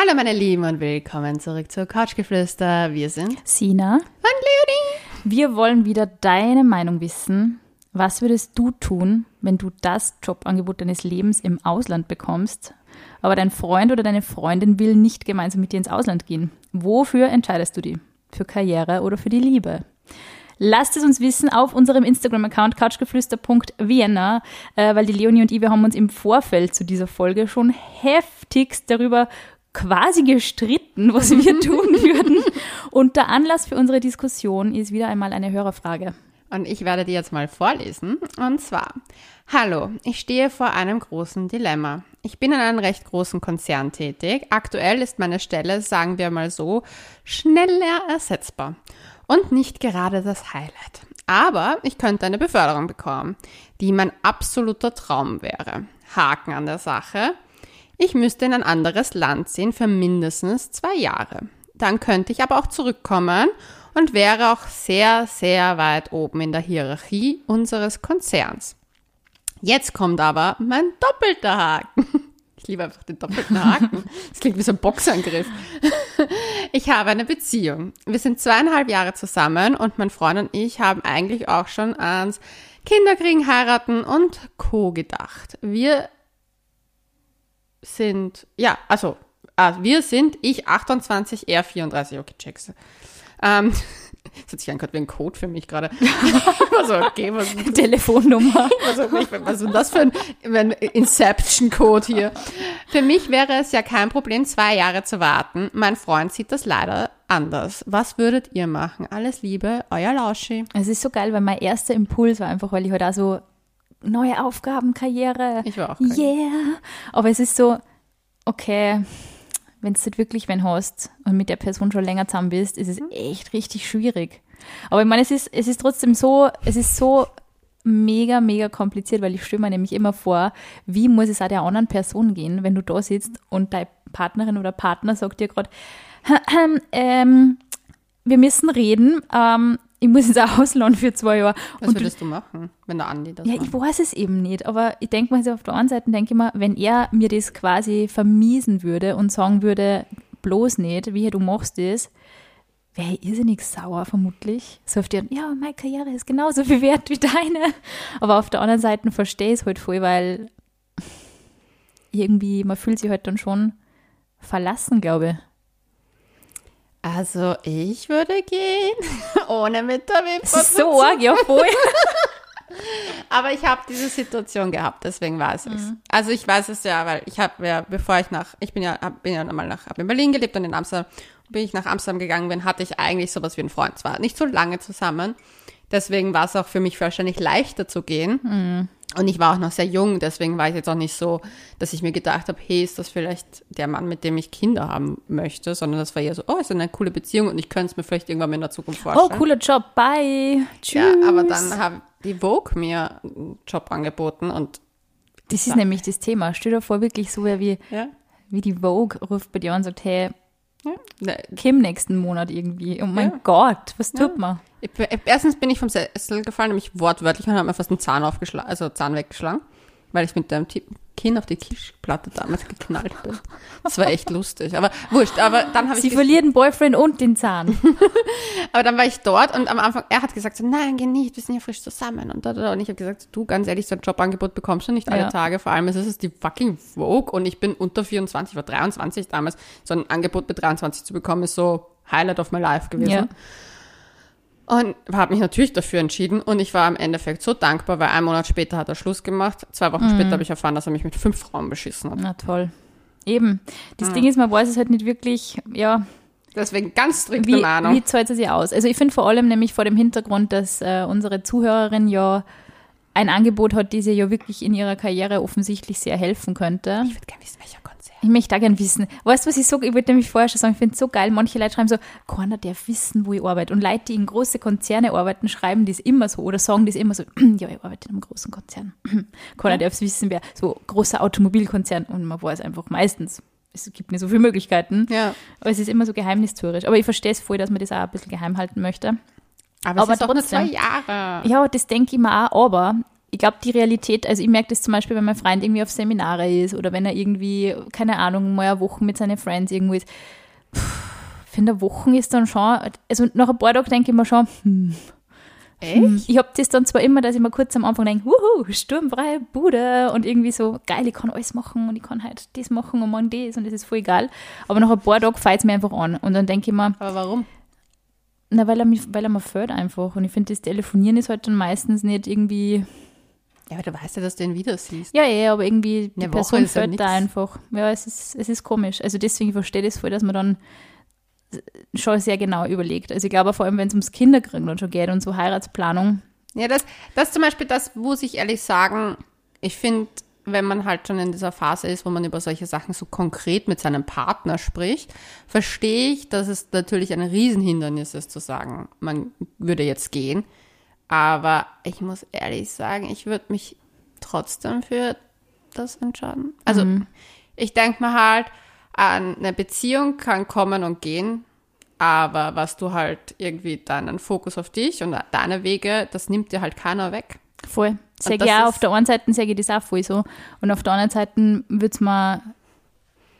Hallo meine Lieben und willkommen zurück zur Couchgeflüster. Wir sind Sina und Leonie. Wir wollen wieder deine Meinung wissen. Was würdest du tun, wenn du das Jobangebot deines Lebens im Ausland bekommst, aber dein Freund oder deine Freundin will nicht gemeinsam mit dir ins Ausland gehen? Wofür entscheidest du dich? Für Karriere oder für die Liebe? Lasst es uns wissen auf unserem Instagram-Account couchgeflüster.vienna, äh, weil die Leonie und ich, wir haben uns im Vorfeld zu dieser Folge schon heftigst darüber quasi gestritten, was wir tun würden. Und der Anlass für unsere Diskussion ist wieder einmal eine Hörerfrage. Und ich werde die jetzt mal vorlesen. Und zwar, hallo, ich stehe vor einem großen Dilemma. Ich bin in einem recht großen Konzern tätig. Aktuell ist meine Stelle, sagen wir mal so, schneller ersetzbar. Und nicht gerade das Highlight. Aber ich könnte eine Beförderung bekommen, die mein absoluter Traum wäre. Haken an der Sache. Ich müsste in ein anderes Land ziehen für mindestens zwei Jahre. Dann könnte ich aber auch zurückkommen und wäre auch sehr, sehr weit oben in der Hierarchie unseres Konzerns. Jetzt kommt aber mein doppelter Haken. Ich liebe einfach den doppelten Haken. Das klingt wie so ein Boxangriff. Ich habe eine Beziehung. Wir sind zweieinhalb Jahre zusammen und mein Freund und ich haben eigentlich auch schon ans Kinderkriegen, heiraten und Co. gedacht. Wir sind, ja, also, äh, wir sind, ich 28, er 34, okay, check's. Ähm, das hat sich angehört wie ein Code für mich gerade. also, okay, was Telefonnummer. Also, was ist das für ein, ein Inception-Code hier? Für mich wäre es ja kein Problem, zwei Jahre zu warten. Mein Freund sieht das leider anders. Was würdet ihr machen? Alles Liebe, euer Lauschi. Es ist so geil, weil mein erster Impuls war einfach, weil ich heute halt auch so neue Aufgaben, Karriere. Ich war auch. Karriere. Yeah. Aber es ist so, okay, wenn du wirklich wenn hast und mit der Person schon länger zusammen bist, ist es mhm. echt richtig schwierig. Aber ich meine, es ist, es ist trotzdem so, es ist so mega, mega kompliziert, weil ich stelle mir nämlich immer vor, wie muss es auch der anderen Person gehen, wenn du da sitzt und deine Partnerin oder Partner sagt dir gerade, ähm, wir müssen reden, ähm, ich muss jetzt auch ausladen für zwei Jahre. Was und würdest du machen, wenn der Andi das Ja, macht? ich weiß es eben nicht, aber ich denke mal, auf der einen Seite denke ich mir, wenn er mir das quasi vermiesen würde und sagen würde, bloß nicht, wie du machst das, wäre ich irrsinnig sauer vermutlich. So auf die, ja, meine Karriere ist genauso viel wert wie deine. Aber auf der anderen Seite verstehe ich es halt voll, weil irgendwie, man fühlt sich halt dann schon verlassen, glaube ich. Also ich würde gehen, ohne mit der Wimper Das ist so arg, ja voll. Aber ich habe diese Situation gehabt, deswegen weiß ich es. Mhm. Also ich weiß es ja, weil ich habe ja, bevor ich nach, ich bin ja, bin ja mal nach, habe in Berlin gelebt und in Amsterdam, bin ich nach Amsterdam gegangen bin, hatte ich eigentlich sowas wie einen Freund. Zwar nicht so lange zusammen, deswegen war es auch für mich wahrscheinlich leichter zu gehen. Mhm. Und ich war auch noch sehr jung, deswegen war ich jetzt auch nicht so, dass ich mir gedacht habe, hey, ist das vielleicht der Mann, mit dem ich Kinder haben möchte, sondern das war eher so, oh, ist eine coole Beziehung und ich könnte es mir vielleicht irgendwann in der Zukunft oh, vorstellen. Oh, cooler Job, bye. Tschüss. Ja, aber dann hat die Vogue mir einen Job angeboten und das ist nämlich das Thema. Stell dir vor, wirklich so wie, ja? wie die Vogue ruft bei dir und sagt, hey, ja. Kim nächsten Monat irgendwie. Oh mein ja. Gott, was tut ja. man? Ich, erstens bin ich vom Sessel gefallen, nämlich wortwörtlich und habe mir fast einen Zahn aufgeschlagen, also Zahn weggeschlagen, weil ich mit dem Kinn auf die Tischplatte damals geknallt bin. Das war echt lustig, aber wurscht. Aber dann habe ich. Sie verliert den Boyfriend und den Zahn. aber dann war ich dort und am Anfang, er hat gesagt, so, nein, geh nicht, wir sind ja frisch zusammen und da, da. Und ich habe gesagt, du, ganz ehrlich, so ein Jobangebot bekommst du nicht alle ja. Tage. Vor allem ist es die fucking Vogue und ich bin unter 24, war 23 damals. So ein Angebot mit 23 zu bekommen, ist so Highlight of my life gewesen. Ja. Und habe mich natürlich dafür entschieden und ich war im Endeffekt so dankbar, weil einen Monat später hat er Schluss gemacht. Zwei Wochen mhm. später habe ich erfahren, dass er mich mit fünf Frauen beschissen hat. Na toll. Eben. Das mhm. Ding ist, man weiß es halt nicht wirklich, ja. Deswegen ganz strikte wie, Meinung. Wie zahlt es sich aus? Also ich finde vor allem nämlich vor dem Hintergrund, dass äh, unsere Zuhörerin ja ein Angebot hat, die sie ja wirklich in ihrer Karriere offensichtlich sehr helfen könnte. Ich würde gerne wissen, welcher ich möchte auch gerne wissen. Weißt du, was ich so, ich wollte nämlich vorher schon sagen, ich finde es so geil. Manche Leute schreiben so, keiner darf wissen, wo ich arbeite. Und Leute, die in große Konzerne arbeiten, schreiben das immer so oder sagen das immer so, ja, ich arbeite in einem großen Konzern. keiner ja. darf es wissen, wer so großer Automobilkonzern und man weiß einfach meistens. Es gibt nicht so viele Möglichkeiten. Ja. Aber es ist immer so geheimnistuerisch. Aber ich verstehe es voll, dass man das auch ein bisschen geheim halten möchte. Aber, aber es ist trotzdem, nur zwei Jahre. Ja, das denke ich mir auch. Aber ich glaube, die Realität, also ich merke das zum Beispiel, wenn mein Freund irgendwie auf Seminare ist oder wenn er irgendwie, keine Ahnung, mal eine Woche mit seinen Friends irgendwo ist. Finde Wochen ist dann schon, also nach ein paar Tagen denke ich mir schon, hm, Echt? Ich habe das dann zwar immer, dass ich mir kurz am Anfang denke, wuhu, sturmfreie Bude und irgendwie so, geil, ich kann alles machen und ich kann halt das machen und morgen das und das ist voll egal. Aber nach ein paar Tagen fällt es mir einfach an und dann denke ich mir. Aber warum? Na, weil er, mich, weil er mir fällt einfach und ich finde, das Telefonieren ist halt dann meistens nicht irgendwie. Ja, aber du weißt ja, dass du ihn wieder siehst. Ja, ja, aber irgendwie die Eine Person fällt ja da einfach. Ja, es ist, es ist komisch. Also deswegen verstehe ich das voll, dass man dann schon sehr genau überlegt. Also ich glaube vor allem, wenn es ums Kinderkriegen dann schon geht und so Heiratsplanung. Ja, das, das ist zum Beispiel das, muss ich ehrlich sagen, ich finde, wenn man halt schon in dieser Phase ist, wo man über solche Sachen so konkret mit seinem Partner spricht, verstehe ich, dass es natürlich ein Riesenhindernis ist zu sagen, man würde jetzt gehen. Aber ich muss ehrlich sagen, ich würde mich trotzdem für das entscheiden. Also mhm. ich denke mir halt, eine Beziehung kann kommen und gehen, aber was du halt irgendwie deinen Fokus auf dich und deine Wege, das nimmt dir halt keiner weg. Voll. Sag ja, auf der einen Seite sage ich das auch voll so. Und auf der anderen Seite würde es mir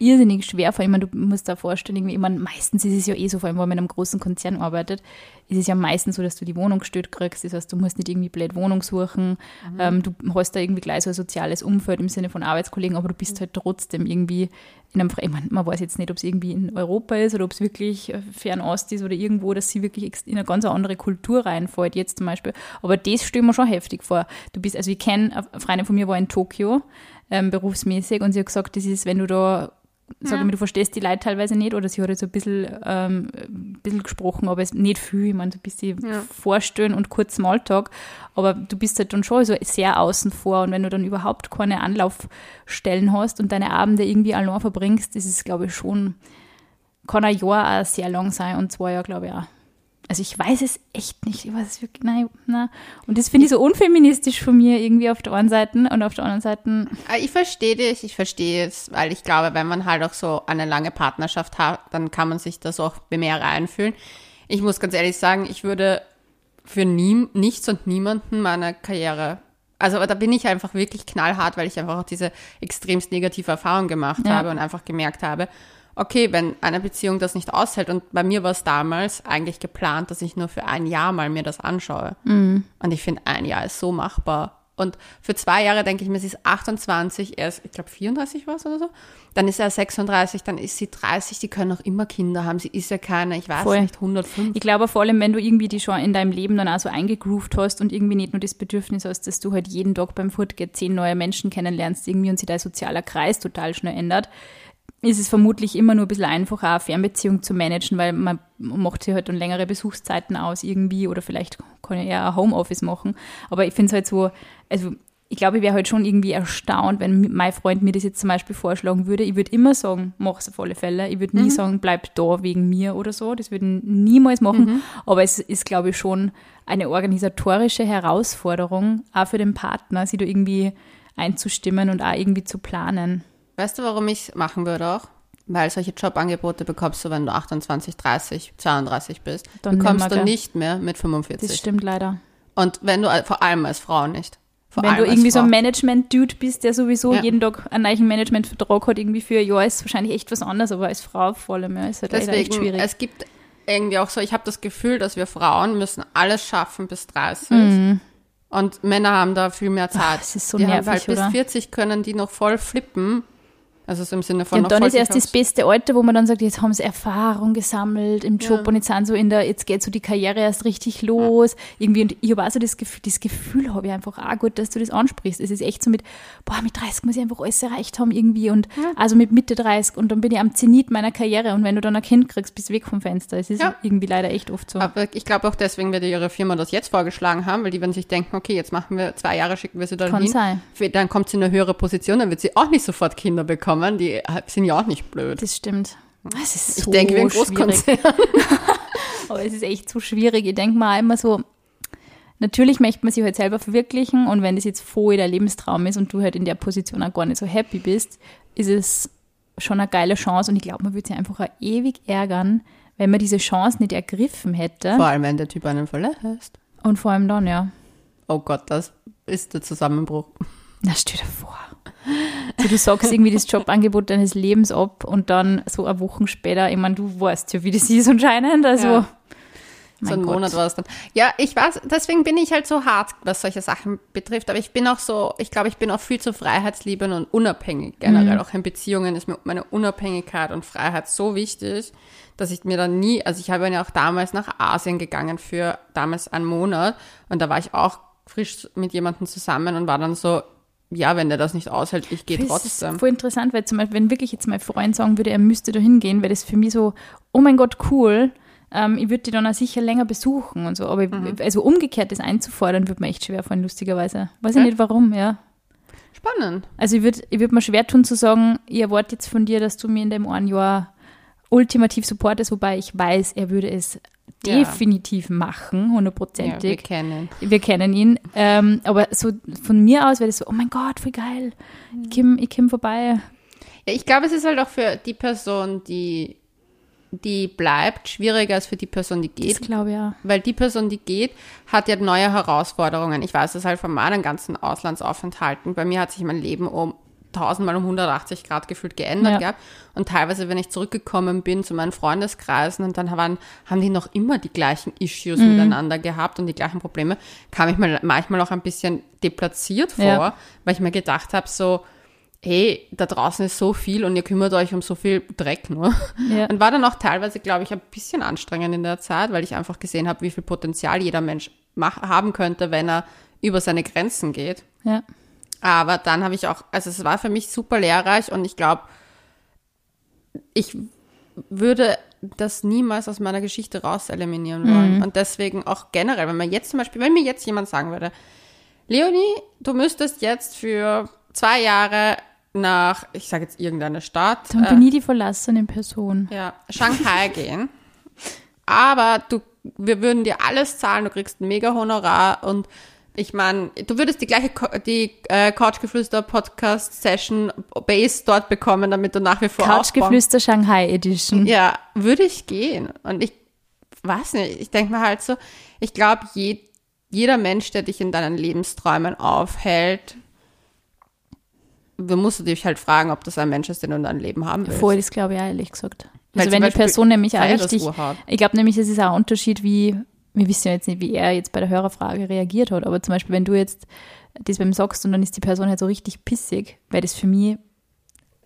irrsinnig schwer, vor allem, du musst da vorstellen, irgendwie, ich meine, meistens ist es ja eh so, vor allem, wenn man in einem großen Konzern arbeitet, ist es ja meistens so, dass du die Wohnung gestellt kriegst. Das heißt, du musst nicht irgendwie blöd Wohnung suchen. Mhm. Ähm, du hast da irgendwie gleich so ein soziales Umfeld im Sinne von Arbeitskollegen, aber du bist mhm. halt trotzdem irgendwie in einem, ich meine, man weiß jetzt nicht, ob es irgendwie in Europa ist oder ob es wirklich Fernost ist oder irgendwo, dass sie wirklich in eine ganz andere Kultur reinfällt, jetzt zum Beispiel. Aber das stelle mir schon heftig vor. Du bist, also ich kenne, eine Freundin von mir war in Tokio, ähm, berufsmäßig, und sie hat gesagt, das ist, wenn du da sag ja. mal, du verstehst die Leute teilweise nicht oder sie hat jetzt ein bisschen, ähm, ein bisschen gesprochen, aber es nicht viel, ich meine, so ein bisschen ja. vorstellen und kurz Smalltalk, aber du bist halt dann schon so sehr außen vor und wenn du dann überhaupt keine Anlaufstellen hast und deine Abende irgendwie allein verbringst, ist es, glaube ich, schon, kann ein Jahr auch sehr lang sein und zwei Jahre, glaube ich, auch. Also ich weiß es echt nicht. Ich weiß es wirklich, nein, nein. Und das finde ich so unfeministisch von mir irgendwie auf der einen Seite und auf der anderen Seite. Ah, ich verstehe dich, ich verstehe es, weil ich glaube, wenn man halt auch so eine lange Partnerschaft hat, dann kann man sich das auch mehr reinfühlen. Ich muss ganz ehrlich sagen, ich würde für nie, nichts und niemanden meine Karriere also aber da bin ich einfach wirklich knallhart, weil ich einfach auch diese extremst negative Erfahrung gemacht ja. habe und einfach gemerkt habe, okay, wenn eine Beziehung das nicht aushält, und bei mir war es damals eigentlich geplant, dass ich nur für ein Jahr mal mir das anschaue. Mhm. Und ich finde, ein Jahr ist so machbar. Und für zwei Jahre denke ich mir, sie ist 28, er ist, ich glaube, 34 war es oder so. Dann ist er 36, dann ist sie 30, die können auch immer Kinder haben. Sie ist ja keine, ich weiß Voll. nicht, 105. Ich glaube vor allem, wenn du irgendwie die schon in deinem Leben dann auch so eingegroovt hast und irgendwie nicht nur das Bedürfnis hast, dass du halt jeden Tag beim Fortgehen zehn neue Menschen kennenlernst irgendwie und sich dein sozialer Kreis total schnell ändert, ist es vermutlich immer nur ein bisschen einfacher, eine Fernbeziehung zu managen, weil man macht sich halt dann längere Besuchszeiten aus irgendwie oder vielleicht kann ich eher ein Homeoffice machen. Aber ich finde es halt so, also ich glaube, ich wäre halt schon irgendwie erstaunt, wenn mein Freund mir das jetzt zum Beispiel vorschlagen würde. Ich würde immer sagen, mach es auf alle Fälle. Ich würde nie mhm. sagen, bleib da wegen mir oder so. Das würde ich niemals machen. Mhm. Aber es ist, glaube ich, schon eine organisatorische Herausforderung, auch für den Partner, sie da irgendwie einzustimmen und auch irgendwie zu planen. Weißt du, warum ich es machen würde auch? Weil solche Jobangebote bekommst du, wenn du 28, 30, 32 bist. Dann bekommst du nicht mehr mit 45. Das stimmt leider. Und wenn du, vor allem als Frau nicht. Vor wenn du irgendwie so ein Management-Dude bist, der sowieso ja. jeden Tag einen neuen Management-Vertrag hat, irgendwie für ein Jahr, ist wahrscheinlich echt was anderes, aber als Frau vor allem, ja, ist halt Deswegen, echt schwierig. Es gibt irgendwie auch so, ich habe das Gefühl, dass wir Frauen müssen alles schaffen bis 30. Mhm. Und Männer haben da viel mehr Zeit. Ach, das ist so die nervig, halt oder? bis 40 können die noch voll flippen also so im Sinne von. Ja, und dann ist erst das beste Alter, wo man dann sagt, jetzt haben sie Erfahrung gesammelt im Job ja. und jetzt sind so in der, jetzt geht so die Karriere erst richtig los. Ja. Irgendwie, und ich habe auch so das Gefühl, das Gefühl habe ich einfach auch gut, dass du das ansprichst. Es ist echt so mit, boah, mit 30 muss ich einfach alles erreicht haben irgendwie und also mit Mitte 30 und dann bin ich am Zenit meiner Karriere und wenn du dann ein Kind kriegst, bist du weg vom Fenster. Es ist irgendwie leider echt oft so. Aber ich glaube auch deswegen wird ihre Firma das jetzt vorgeschlagen haben, weil die werden sich denken, okay, jetzt machen wir zwei Jahre, schicken wir sie dann Kann hin. Sein. Dann kommt sie in eine höhere Position, dann wird sie auch nicht sofort Kinder bekommen kommen, die sind ja auch nicht blöd. Das stimmt. Das ist so ich denke, wie ein Großkonzern. Aber es ist echt so schwierig. Ich denke mal immer so, natürlich möchte man sich halt selber verwirklichen und wenn das jetzt voll der Lebenstraum ist und du halt in der Position auch gar nicht so happy bist, ist es schon eine geile Chance und ich glaube, man würde sich einfach auch ewig ärgern, wenn man diese Chance nicht ergriffen hätte. Vor allem, wenn der Typ einen verlässt. Und vor allem dann, ja. Oh Gott, das ist der Zusammenbruch. Na, stell dir vor. So, du sagst irgendwie das Jobangebot deines Lebens ab und dann so eine Woche später, ich meine, du weißt ja, wie das ist anscheinend. Also, Ja. so einen Gott. Monat war es dann. Ja, ich weiß, deswegen bin ich halt so hart, was solche Sachen betrifft. Aber ich bin auch so, ich glaube, ich bin auch viel zu freiheitsliebend und unabhängig. Generell Mhm. auch in Beziehungen ist mir meine Unabhängigkeit und Freiheit so wichtig, dass ich mir dann nie, also ich habe ja auch damals nach Asien gegangen für damals einen Monat und da war ich auch frisch mit jemandem zusammen und war dann so, ja, wenn der das nicht aushält, ich gehe Das ist trotzdem. voll interessant, weil zum Beispiel, wenn wirklich jetzt mein Freund sagen würde, er müsste da hingehen, wäre das für mich so, oh mein Gott, cool. Ähm, ich würde die dann auch sicher länger besuchen und so. Aber Mhm. ich- also umgekehrt das einzufordern, würde mir echt schwer fallen, lustigerweise. Weiß Ja. ich nicht warum, ja. Spannend. Also ich würde ich würd mir schwer tun zu sagen, ich erwarte jetzt von dir, dass du mir in dem einen Jahr ultimativ supportest, wobei ich weiß, er würde es Ja. definitiv machen, Ja, wir hundertprozentig. kennen. wir kennen ihn. Ähm, aber so von mir aus wäre das so, oh mein Gott, voll geil. Ich komm, ich komm vorbei. Ja, ich glaube, es ist halt auch für die Person, die, die bleibt, schwieriger als für die Person, die geht. glaube ich ja. Weil die Person, die geht, hat ja neue Herausforderungen. Ich weiß das halt von meinen ganzen Auslandsaufenthalten. Bei mir hat sich mein Leben um tausendmal um 180 Grad gefühlt geändert Ja. gehabt. Und teilweise, wenn ich zurückgekommen bin zu meinen Freundeskreisen und dann waren, haben die noch immer die gleichen Issues Mhm. miteinander gehabt und die gleichen Probleme, kam ich mir manchmal auch ein bisschen deplatziert vor, Ja. weil ich mir gedacht habe, so, hey, da draußen ist so viel und ihr kümmert euch um so viel Dreck nur. Ja. Und war dann auch teilweise, glaube ich, ein bisschen anstrengend in der Zeit, weil ich einfach gesehen habe, wie viel Potenzial jeder Mensch haben könnte, wenn er über seine Grenzen geht. Ja. Aber dann habe ich auch, also es war für mich super lehrreich und ich glaube, ich würde das niemals aus meiner Geschichte raus eliminieren wollen. Und deswegen auch generell, wenn man jetzt zum Beispiel, wenn mir jetzt jemand sagen würde, Leonie, du müsstest jetzt für zwei Jahre nach, ich sage jetzt irgendeine Stadt, Dann bin ich die verlassene Person. ja, Shanghai gehen. Aber du, wir würden dir alles zahlen, du kriegst ein mega Honorar und ich meine, du würdest die gleiche Ko- die äh, Couchgeflüster Podcast Session Base dort bekommen, damit du nach wie vor aufbauen- Couchgeflüster Shanghai Edition. Ja, würde ich gehen. Und ich weiß nicht, ich denke mir halt so, ich glaube, je, jeder Mensch, der dich in deinen Lebensträumen aufhält, du musst dich halt fragen, ob das ein Mensch ist, den du in deinem Leben haben willst. Voll, das glaube ich auch, ehrlich gesagt. Weil Also wenn die Person nämlich auch richtig, ich glaube nämlich, es ist auch ein Unterschied, wie, wir wissen ja jetzt nicht, wie er jetzt bei der Hörerfrage reagiert hat, aber zum Beispiel, wenn du jetzt das beim sagst und dann ist die Person halt so richtig pissig, wäre das für mich ein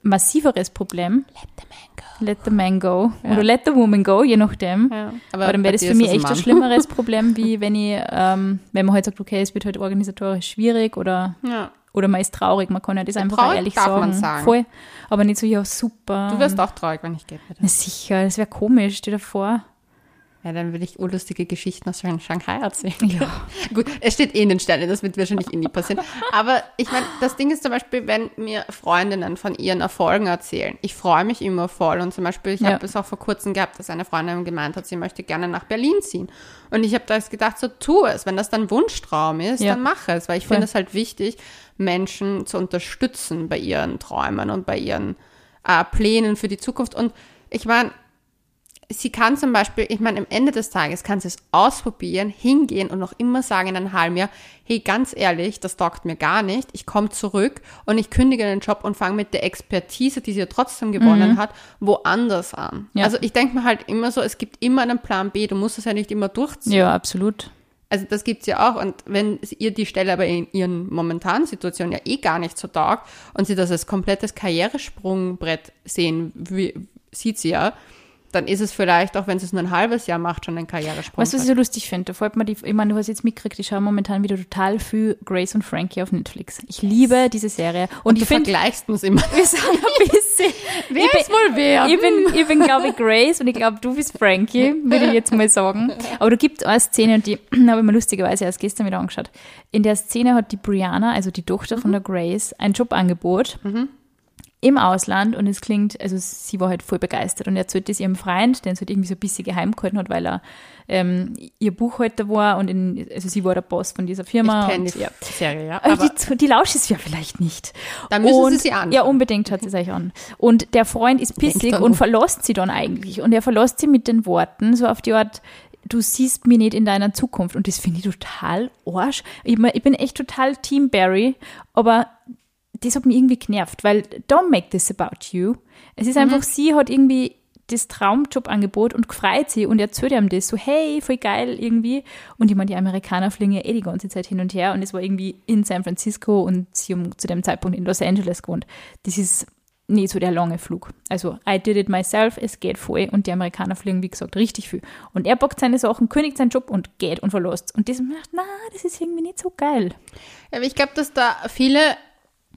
massiveres Problem. Let the man go. Let the man go. Ja. Oder let the woman go, je nachdem. Ja. Aber, dann bei wäre das für mich echt ein schlimmeres Problem, wie wenn ich, ähm, wenn man halt sagt, okay, es wird halt organisatorisch schwierig oder, Ja. oder man ist traurig, man kann ja das einfach auch traurig ehrlich darf sagen. man sagen. Voll. Aber nicht so, ja, super. Du wirst auch traurig, wenn ich gehe, bitte. Na sicher, das wäre komisch, stell dir vor. Ja, dann will ich urlustige Geschichten aus Shanghai erzählen. Ja. Gut, es steht eh in den Sternen, das wird wahrscheinlich eh nie passieren. Aber ich meine, das Ding ist zum Beispiel, wenn mir Freundinnen von ihren Erfolgen erzählen, ich freue mich immer voll. Und zum Beispiel, ich Ja. habe es auch vor kurzem gehabt, dass eine Freundin gemeint hat, sie möchte gerne nach Berlin ziehen. Und ich habe da jetzt gedacht, so tu es. Wenn das dein Wunschtraum ist, Ja. dann mach es. Weil ich finde es halt wichtig, Menschen zu unterstützen bei ihren Träumen und bei ihren äh, Plänen für die Zukunft. Und ich meine, sie kann zum Beispiel, ich meine, am Ende des Tages kann sie es ausprobieren, hingehen und noch immer sagen in einem halben Jahr, hey, ganz ehrlich, das taugt mir gar nicht, ich komme zurück und ich kündige den Job und fange mit der Expertise, die sie ja trotzdem gewonnen hat, woanders an. Ja. Also ich denke mir halt immer so, es gibt immer einen Plan B, du musst es ja nicht immer durchziehen. Ja, absolut. Also das gibt's ja auch. Und wenn ihr die Stelle aber in ihren momentanen Situationen ja eh gar nicht so taugt und sie das als komplettes Karrieresprungbrett sehen, wie, sieht sie ja, dann ist es vielleicht, auch wenn sie es nur ein halbes Jahr macht, schon ein Karrieresprung. Weißt du, was ich so lustig finde? Da fällt mir die, ich meine, du hast jetzt mitgekriegt, ich schaue momentan wieder total viel Grace und Frankie auf Netflix. Ich liebe diese Serie. Und, du ich finde, vergleichst uns immer. wir sind ein bisschen. Wer ich bin, ist wohl wer? Ich bin, ich bin glaube ich, Grace und ich glaube, du bist Frankie, würde ich jetzt mal sagen. Aber da gibt eine Szene, und die habe ich mir lustigerweise erst gestern wieder angeschaut. In der Szene hat die Brianna, also die Tochter von der Grace, ein Jobangebot im Ausland und es klingt, also sie war halt voll begeistert und erzählt das ihrem Freund, den es halt irgendwie so ein bisschen geheim gehalten hat, weil er ähm, ihr Buchhalter war und in, also sie war der Boss von dieser Firma. Ich und, die ja. Serie, ja. Aber die, die lauscht es ja vielleicht nicht. Dann müssen und, Sie sie anschauen. Ja, unbedingt schaut sie sich an. Und der Freund ist pissig und verlässt sie dann eigentlich. Und er verlässt sie mit den Worten, so auf die Art, du siehst mich nicht in deiner Zukunft. Und das finde ich total arsch. Ich, mein, ich bin echt total Team Barry, aber das hat mich irgendwie genervt, weil don't make this about you. Es ist einfach, sie hat irgendwie das Traumjobangebot und gefreut sie und erzählt ihm das so, hey, voll geil irgendwie. Und ich meine, die Amerikaner fliegen ja eh die ganze Zeit hin und her und es war irgendwie in San Francisco und sie haben zu dem Zeitpunkt in Los Angeles gewohnt. Das ist nicht so der lange Flug. Also, I did it myself, es geht voll und die Amerikaner fliegen, wie gesagt, richtig viel. Und er packt seine Sachen, kündigt seinen Job und geht und verlässt. Und das macht, na, das ist irgendwie nicht so geil. Ja, aber ich glaube, dass da viele,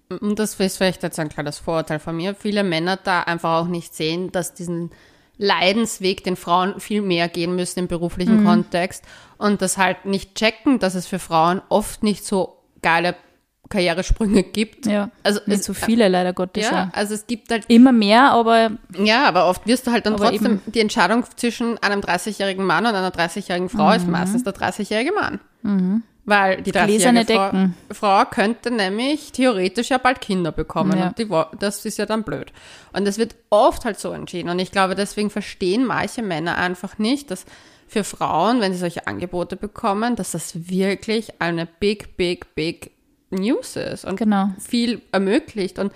und das ist vielleicht jetzt ein kleines Vorurteil von mir, viele Männer da einfach auch nicht sehen, dass diesen Leidensweg den Frauen viel mehr gehen müssen im beruflichen Kontext und das halt nicht checken, dass es für Frauen oft nicht so geile Karrieresprünge gibt. Ja, Also nicht es- so viele leider Gottes. Ja, Ja. also es gibt halt Immer mehr, aber Ja, aber oft wirst du halt dann trotzdem, eben- die Entscheidung zwischen einem 30-jährigen Mann und einer 30-jährigen Frau ist meistens der 30-jährige Mann. Weil die Gläserne 30-jährige Frau, Decken. Frau könnte nämlich theoretisch ja bald Kinder bekommen Ja. und die, das ist ja dann blöd. Und das wird oft halt so entschieden und ich glaube, deswegen verstehen manche Männer einfach nicht, dass für Frauen, wenn sie solche Angebote bekommen, dass das wirklich eine big, big, big News ist und Genau. viel ermöglicht und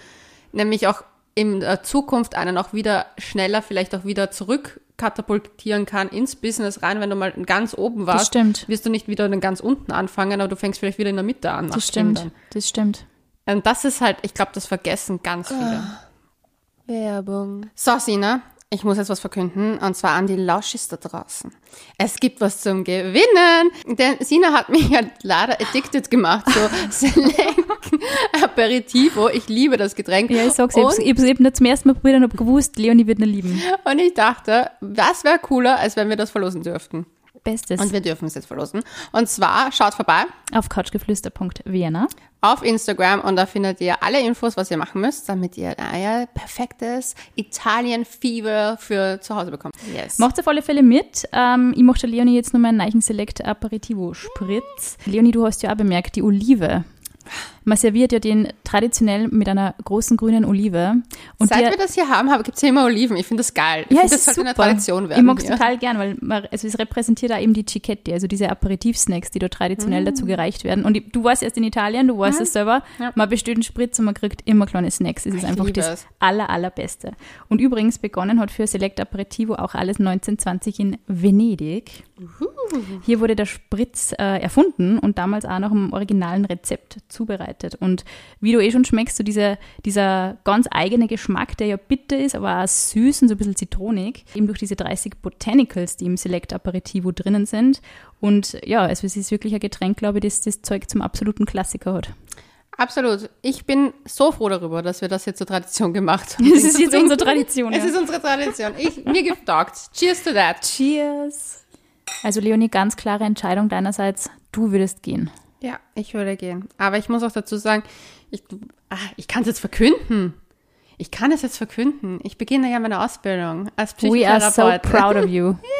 nämlich auch in der Zukunft einen auch wieder schneller vielleicht auch wieder zurückkatapultieren kann ins Business rein, wenn du mal ganz oben warst. stimmt. Wirst du nicht wieder dann ganz unten anfangen, aber du fängst vielleicht wieder in der Mitte an. das stimmt. Kindern. Das stimmt. Und das ist halt, ich glaube, das vergessen ganz viele. Werbung. So, Sina, ich muss jetzt was verkünden, und zwar an die Lauschis da draußen. Es gibt was zum Gewinnen, denn Sina hat mich ja leider addicted gemacht, so Select Aperitivo. Ich liebe das Getränk. Ja, ich sag's, und, ich hab's eben zum ersten Mal probiert und hab gewusst, Leonie wird ihn lieben. und ich dachte, was wäre cooler, als wenn wir das verlosen dürften. Bestes. Und wir dürfen es jetzt verlosen. Und zwar, schaut vorbei Auf couchgeflüster.vienna. auf Instagram und da findet ihr alle Infos, was ihr machen müsst, damit ihr euer perfektes Italien-Fever für zu Hause bekommt. Yes. Macht auf alle Fälle mit. Ähm, ich mache Leonie jetzt nur meinen Neichen Select Aperitivo Spritz. Leonie, du hast ja auch bemerkt, die Olive. Man serviert ja den traditionell mit einer großen grünen Olive. Und Seit wir das hier haben, gibt es hier immer Oliven. Ich finde das geil. Ich ja, finde, es das sollte super. eine Tradition werden. ich mag es total gern, weil man, also es repräsentiert auch eben die Cichetti, also diese Aperitivsnacks, die da traditionell dazu gereicht werden. Und ich, du warst erst in Italien, du weißt es selber. Mm. Ja. Man bestellt einen Spritz und man kriegt immer kleine Snacks. Es ist Ich einfach das es. aller, allerbeste. Und übrigens begonnen hat für Select Aperitivo auch alles 1920 in Venedig. Hier wurde der Spritz äh, erfunden und damals auch nach dem originalen Rezept zubereitet. Und wie du eh schon schmeckst, so dieser, dieser ganz eigene Geschmack, der ja bitter ist, aber auch süß und so ein bisschen zitronig, eben durch diese 30 Botanicals, die im Select Aperitivo drinnen sind. Und ja, also es ist wirklich ein Getränk, glaube ich, das das Zeug zum absoluten Klassiker hat. Absolut. Ich bin so froh darüber, dass wir das jetzt zur Tradition gemacht haben. Das ist jetzt unsere Tradition. Es Ja. ist unsere Tradition. Ich, mir getaugt. Cheers to that. Cheers! Also Leonie, ganz klare Entscheidung deinerseits, du würdest gehen. Ja, ich würde gehen. Aber ich muss auch dazu sagen, ich, ah, ich kann es jetzt verkünden. Ich kann es jetzt verkünden. Ich beginne ja meine Ausbildung als We are so proud of you.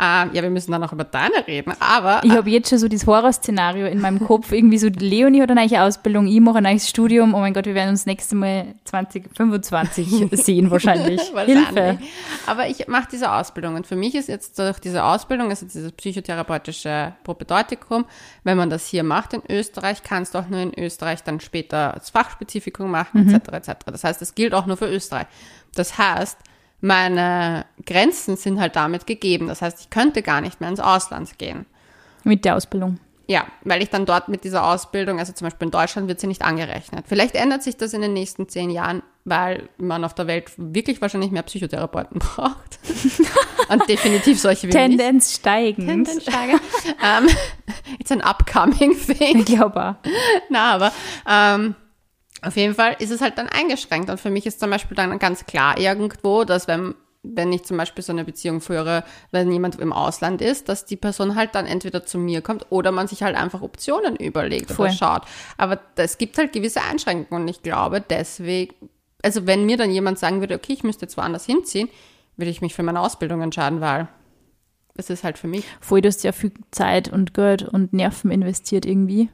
Ähm, ja, wir müssen dann noch über deine reden. Aber Ich habe jetzt schon so dieses Horrorszenario in meinem Kopf. Irgendwie so, Leonie hat eine neue Ausbildung, ich mache ein neues Studium. Oh mein Gott, wir werden uns nächste Mal 2025 sehen wahrscheinlich. Wahrscheinlich. Hilfe. Aber ich mache diese Ausbildung und für mich ist jetzt durch diese Ausbildung, also dieses psychotherapeutische Propedeutikum, wenn man das hier macht in Österreich, kannst du auch nur in Österreich dann später das Fachspezifikum machen, Mhm. etc. etc. Das heißt, es gilt auch nur für Österreich. Das heißt, meine Grenzen sind halt damit gegeben. Das heißt, ich könnte gar nicht mehr ins Ausland gehen. Mit der Ausbildung. Ja, weil ich dann dort mit dieser Ausbildung, also zum Beispiel in Deutschland, wird sie nicht angerechnet. Vielleicht ändert sich das in den nächsten zehn Jahren, weil man auf der Welt wirklich wahrscheinlich mehr Psychotherapeuten braucht. Und definitiv solche wie mich. Tendenz steigend. Tendensteiger. ähm, it's an upcoming thing. Ich glaube. Na, aber ähm, auf jeden Fall ist es halt dann eingeschränkt. Und für mich ist zum Beispiel dann ganz klar irgendwo, dass wenn, wenn ich zum Beispiel so eine Beziehung führe, wenn jemand im Ausland ist, dass die Person halt dann entweder zu mir kommt oder man sich halt einfach Optionen überlegt Voll. oder schaut. Aber es gibt halt gewisse Einschränkungen und ich glaube deswegen, also wenn mir dann jemand sagen würde, okay, ich müsste jetzt woanders hinziehen, würde ich mich für meine Ausbildung entscheiden, weil es ist halt für mich. Voll, du hast ja viel Zeit und Geld und Nerven investiert irgendwie.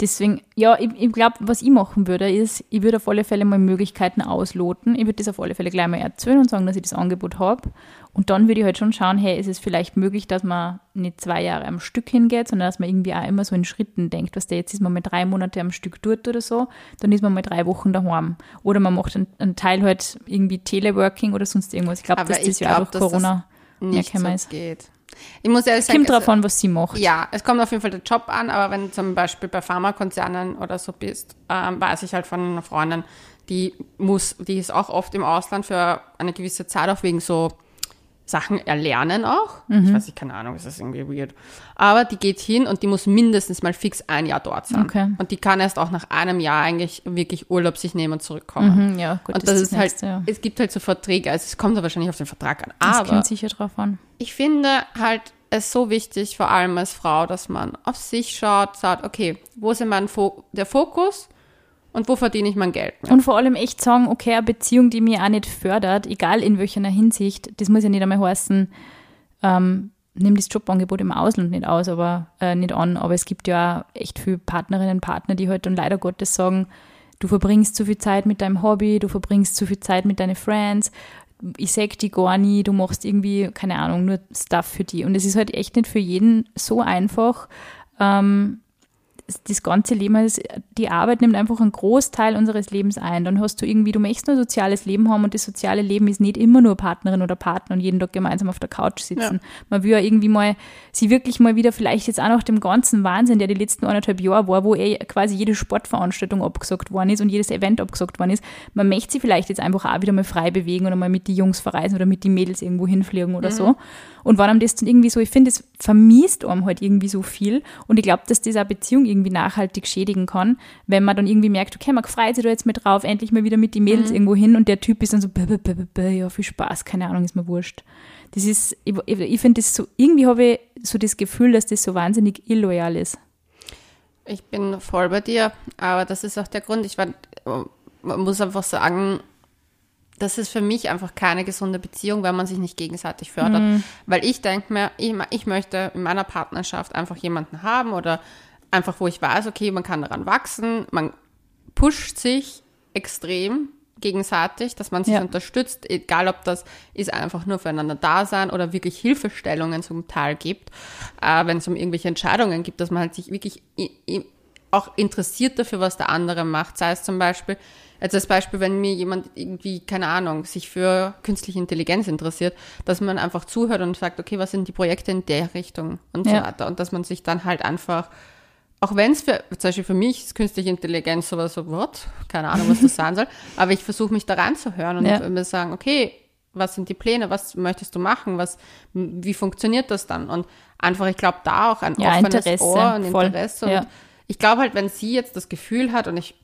Deswegen, ja, ich, ich glaube, was ich machen würde, ist, ich würde auf alle Fälle mal Möglichkeiten ausloten. Ich würde das auf alle Fälle gleich mal erzählen und sagen, dass ich das Angebot habe. Und dann würde ich halt schon schauen, hey, ist es vielleicht möglich, dass man nicht zwei Jahre am Stück hingeht, sondern dass man irgendwie auch immer so in Schritten denkt. Was der jetzt ist man mal drei Monate am Stück dort oder so, dann ist man mal drei Wochen daheim. Oder man macht einen, einen Teil halt irgendwie Teleworking oder sonst irgendwas. Ich glaube, dass das ja auch durch Corona nicht so ist. geht. Ich muss ehrlich sagen, kommt drauf also, an, was sie macht. Ja, es kommt auf jeden Fall der Job an, aber wenn du zum Beispiel bei Pharmakonzernen oder so bist, ähm, weiß ich halt von einer Freundin, die muss, die ist auch oft im Ausland für eine gewisse Zeit auch wegen so Sachen erlernen auch. Mhm. Ich weiß nicht, keine Ahnung, ist das irgendwie weird. Aber die geht hin und die muss mindestens mal fix ein Jahr dort sein. Okay. Und die kann erst auch nach einem Jahr eigentlich wirklich Urlaub sich nehmen und zurückkommen. Mhm, ja, gut, und das, das ist, ist halt, nächste, ja. es gibt halt so Verträge, also es kommt da wahrscheinlich auf den Vertrag an. Aber das kommt sicher drauf an. Ich finde halt es so wichtig, vor allem als Frau, dass man auf sich schaut, sagt, okay, wo ist mein Fo der Fokus? Und wo verdiene ich mein Geld. Ja. Und vor allem echt sagen, okay, eine Beziehung, die mir auch nicht fördert, egal in welcher Hinsicht, das muss ja nicht einmal heißen, ähm, nimm das Jobangebot im Ausland nicht aus, aber äh, nicht an. Aber es gibt ja echt viele Partnerinnen und Partner, die halt dann leider Gottes sagen, du verbringst zu viel Zeit mit deinem Hobby, du verbringst zu viel Zeit mit deinen Friends, ich sag die gar nie, du machst irgendwie, keine Ahnung, nur Stuff für die. Und es ist halt echt nicht für jeden so einfach, ähm, das ganze Leben, also die Arbeit nimmt einfach einen Großteil unseres Lebens ein. Dann hast du irgendwie, du möchtest nur ein soziales Leben haben und das soziale Leben ist nicht immer nur Partnerin oder Partner und jeden Tag gemeinsam auf der Couch sitzen. Ja. Man will ja irgendwie mal, sie wirklich mal wieder, vielleicht jetzt auch nach dem ganzen Wahnsinn, der die letzten anderthalb Jahre war, wo eh quasi jede Sportveranstaltung abgesagt worden ist und jedes Event abgesagt worden ist, man möchte sie vielleicht jetzt einfach auch wieder mal frei bewegen oder mal mit die Jungs verreisen oder mit die Mädels irgendwo hinfliegen oder mhm. so. Und wenn einem das dann irgendwie so, ich finde, es vermisst einem halt irgendwie so viel. Und ich glaube, dass das eine Beziehung irgendwie nachhaltig schädigen kann, wenn man dann irgendwie merkt, okay, man freut sich da jetzt mit drauf, endlich mal wieder mit den Mädels mhm. irgendwo hin und der Typ ist dann so, b -b -b ja, viel Spaß, keine Ahnung, ist mir wurscht. Das ist, ich, ich finde das so, irgendwie habe ich so das Gefühl, dass das so wahnsinnig illoyal ist. Ich bin voll bei dir, aber das ist auch der Grund. Ich war, man muss einfach sagen, das ist für mich einfach keine gesunde Beziehung, wenn man sich nicht gegenseitig fördert. Mhm. Weil ich denke mir, ich, ich, möchte in meiner Partnerschaft einfach jemanden haben oder einfach, wo ich weiß, okay, man kann daran wachsen, man pusht sich extrem gegenseitig, dass man sich ja. unterstützt, egal ob das ist einfach nur füreinander da sein oder wirklich Hilfestellungen zum Teil gibt, äh, wenn es um irgendwelche Entscheidungen gibt, dass man halt sich wirklich auch interessiert dafür, was der andere macht. Sei es zum Beispiel, Jetzt als Beispiel, wenn mir jemand irgendwie, keine Ahnung, sich für künstliche Intelligenz interessiert, dass man einfach zuhört und sagt, okay, was sind die Projekte in der Richtung und ja. so weiter. Und dass man sich dann halt einfach, auch wenn es für, zum Beispiel für mich ist künstliche Intelligenz sowas so, what? Keine Ahnung, was das sein soll. Aber ich versuche mich da reinzuhören und ja. mir sagen, okay, was sind die Pläne, was möchtest du machen, was, wie funktioniert das dann? Und einfach, ich glaube, da auch ein ja, offenes Interesse, Ohr und Interesse. Voll. Und ja. ich glaube halt, wenn sie jetzt das Gefühl hat, und ich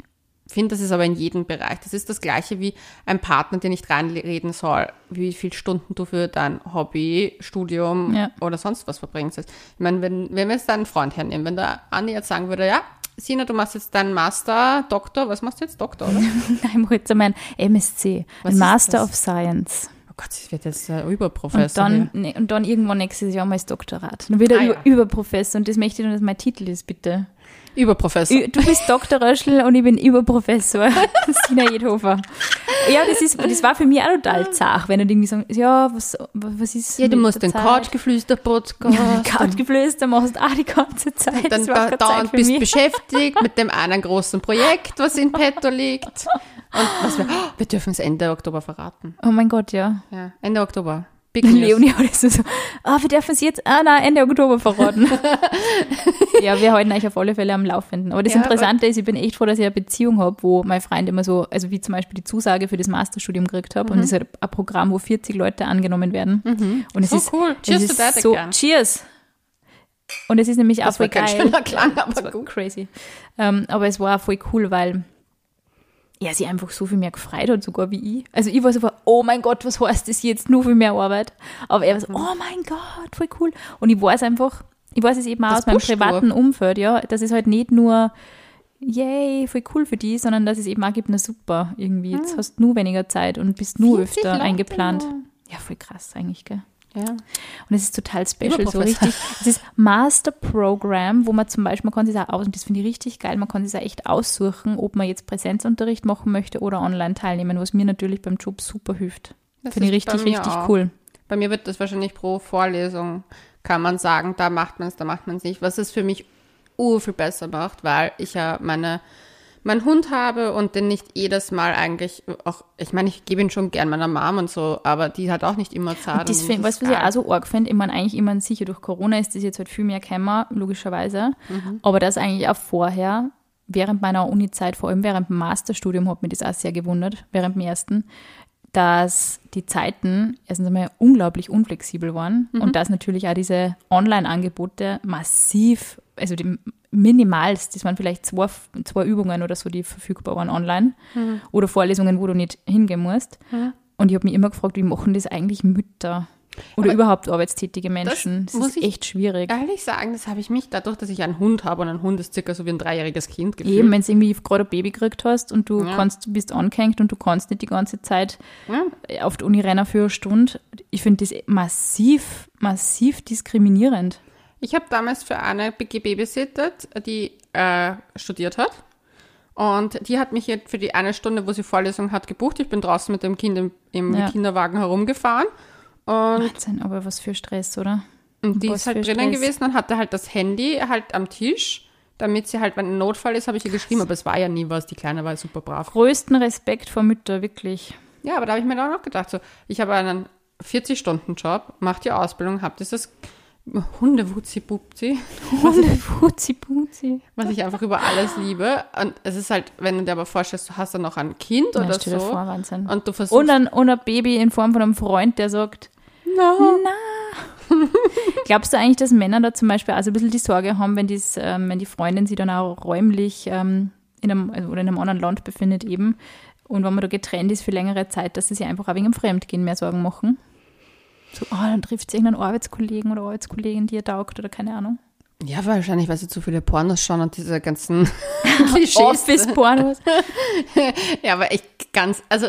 finde, das ist aber in jedem Bereich. Das ist das Gleiche wie ein Partner, der nicht reinreden soll, wie viele Stunden du für dein Hobby, Studium ja. oder sonst was verbringst. Ich meine, wenn, wenn wir jetzt deinen Freund hernehmen, wenn der Andi jetzt sagen würde, ja, Sina, du machst jetzt deinen Master, Doktor, was machst du jetzt, Doktor, oder? Nein, ich mache jetzt mein MSc, was Master of Science. Oh Gott, ich werde jetzt äh, Überprofessor. Und dann, ne, und dann irgendwann nächstes Jahr mal das Doktorat. Dann wieder ah, ja. Überprofessor und das möchte ich, dass mein Titel ist, bitte. Überprofessor. Du bist Dr. Röschel und ich bin Überprofessor. Sina Jedhofer. Ja, das, ist, das war für mich auch total zart, wenn du irgendwie sagst, ja, was, was ist Ja, du musst den Couchgeflüster-Podcast. Ja, Couchgeflüster machst du auch die ganze Zeit. Dann da, dauernd bist mich. beschäftigt mit dem einen großen Projekt, was in petto liegt. Und was wir, oh, wir dürfen es Ende Oktober verraten. Oh mein Gott, ja. Ja, Ende Oktober. Big Leonie hat so, ah, oh, wir dürfen es jetzt, ah, nein, Ende Oktober verraten. ja, wir halten euch auf alle Fälle am Laufenden. Aber das ja, Interessante ist, ich bin echt froh, dass ich eine Beziehung habe, wo mein Freund immer so, also wie zum Beispiel die Zusage für das Masterstudium gekriegt habe. Mhm. Und es ist halt ein Programm, wo 40 Leute angenommen werden. Mhm. Und es so ist, cool. Cheers ist so, again. Cheers. Und es ist nämlich das auch voll geil. Klang, aber gut. crazy. Um, ähm, aber es war voll cool, weil er sich einfach so viel mehr gefreut hat, sogar wie ich. Also ich war so, oh mein Gott, was heißt das jetzt? Nur viel mehr Arbeit. Aber er war so, mhm. oh mein Gott, voll cool. Und ich weiß einfach, ich weiß es eben auch aus meinem privaten du. Umfeld, ja, dass es halt nicht nur, yay, voll cool für die, sondern dass es eben auch gibt, na super, irgendwie, jetzt hm. hast du nur weniger Zeit und bist nur öfter eingeplant. Nur. Ja, voll krass eigentlich, gell. Ja. Und es ist total special, so richtig. Es ist Master Program, wo man zum Beispiel, man kann sich auch aus, und das finde ich richtig geil, man kann sich auch echt aussuchen, ob man jetzt Präsenzunterricht machen möchte oder online teilnehmen, was mir natürlich beim Job super hilft. Das Finde ich richtig, richtig auch. cool. Bei mir wird das wahrscheinlich pro Vorlesung, kann man sagen, da macht man es, da macht man es nicht. Was es für mich ur viel besser macht, weil ich ja meine, meinen Hund habe und den nicht jedes Mal eigentlich auch, ich meine, ich gebe ihn schon gern meiner Mom und so, aber die hat auch nicht immer Zeit. Und das find, du, was ich auch so arg finde? Ich meine, eigentlich immer sicher durch Corona ist das jetzt halt viel mehr gekommen, logischerweise. Aber das eigentlich auch vorher, während meiner Uni-Zeit, vor allem während dem Masterstudium, hat mich das auch sehr gewundert, während dem ersten, dass die Zeiten erstens einmal unglaublich unflexibel waren und dass natürlich auch diese Online-Angebote massiv, also die minimalst, das waren vielleicht zwei, zwei Übungen oder so, die verfügbar waren online oder Vorlesungen, wo du nicht hingehen musst. Und ich habe mich immer gefragt, wie machen das eigentlich Mütter oder Aber überhaupt arbeitstätige Menschen? Das, muss ist echt schwierig. Ehrlich sagen, das habe ich mich dadurch, dass ich einen Hund habe und ein Hund ist circa so wie ein dreijähriges Kind gefühlt. Eben, wenn du irgendwie gerade ein Baby gekriegt hast und du Ja. kannst, du bist angehängt und du kannst nicht die ganze Zeit Ja. auf die Uni rennen für eine Stunde. Ich finde das massiv, massiv diskriminierend. Ich habe damals für eine gebabysittet, die äh, studiert hat. Und die hat mich jetzt für die eine Stunde, wo sie Vorlesung hat, gebucht. Ich bin draußen mit dem Kind im, im Ja. Kinderwagen herumgefahren. Und, Wahnsinn, aber was für Stress, oder? und die was ist halt drinnen Stress. gewesen und hatte halt das Handy halt am Tisch, damit sie halt, wenn ein Notfall ist, habe ich ihr geschrieben. Aber es war ja nie was. Die Kleine war super brav. Größten Respekt vor Müttern, wirklich. Ja, aber da habe ich mir dann auch gedacht, so, ich habe einen 40-Stunden-Job, mache die Ausbildung, habe dieses Hundewutzi-Bupzi. Putzi, putzi. was ich einfach über alles liebe. Und es ist halt, wenn du dir aber vorstellst, du hast dann noch ein Kind Ja, oder so. vor, Wahnsinn. Und du versuchst. Und ein, und ein Baby in Form von einem Freund, der sagt, no. Glaubst du eigentlich, dass Männer da zum Beispiel also ein bisschen die Sorge haben, wenn, dies, ähm, wenn die Freundin sich dann auch räumlich ähm, in einem, also, oder in einem anderen Land befindet eben und wenn man da getrennt ist für längere Zeit, dass sie sich einfach auch wegen dem Fremdgehen mehr Sorgen machen? So, oh, dann trifft sie irgendeinen Arbeitskollegen oder Arbeitskollegin, die ihr taugt oder keine Ahnung. Ja, wahrscheinlich, weil sie zu viele Pornos schauen und diese ganzen Klischees. Office-Pornos. Ja, aber echt ganz, also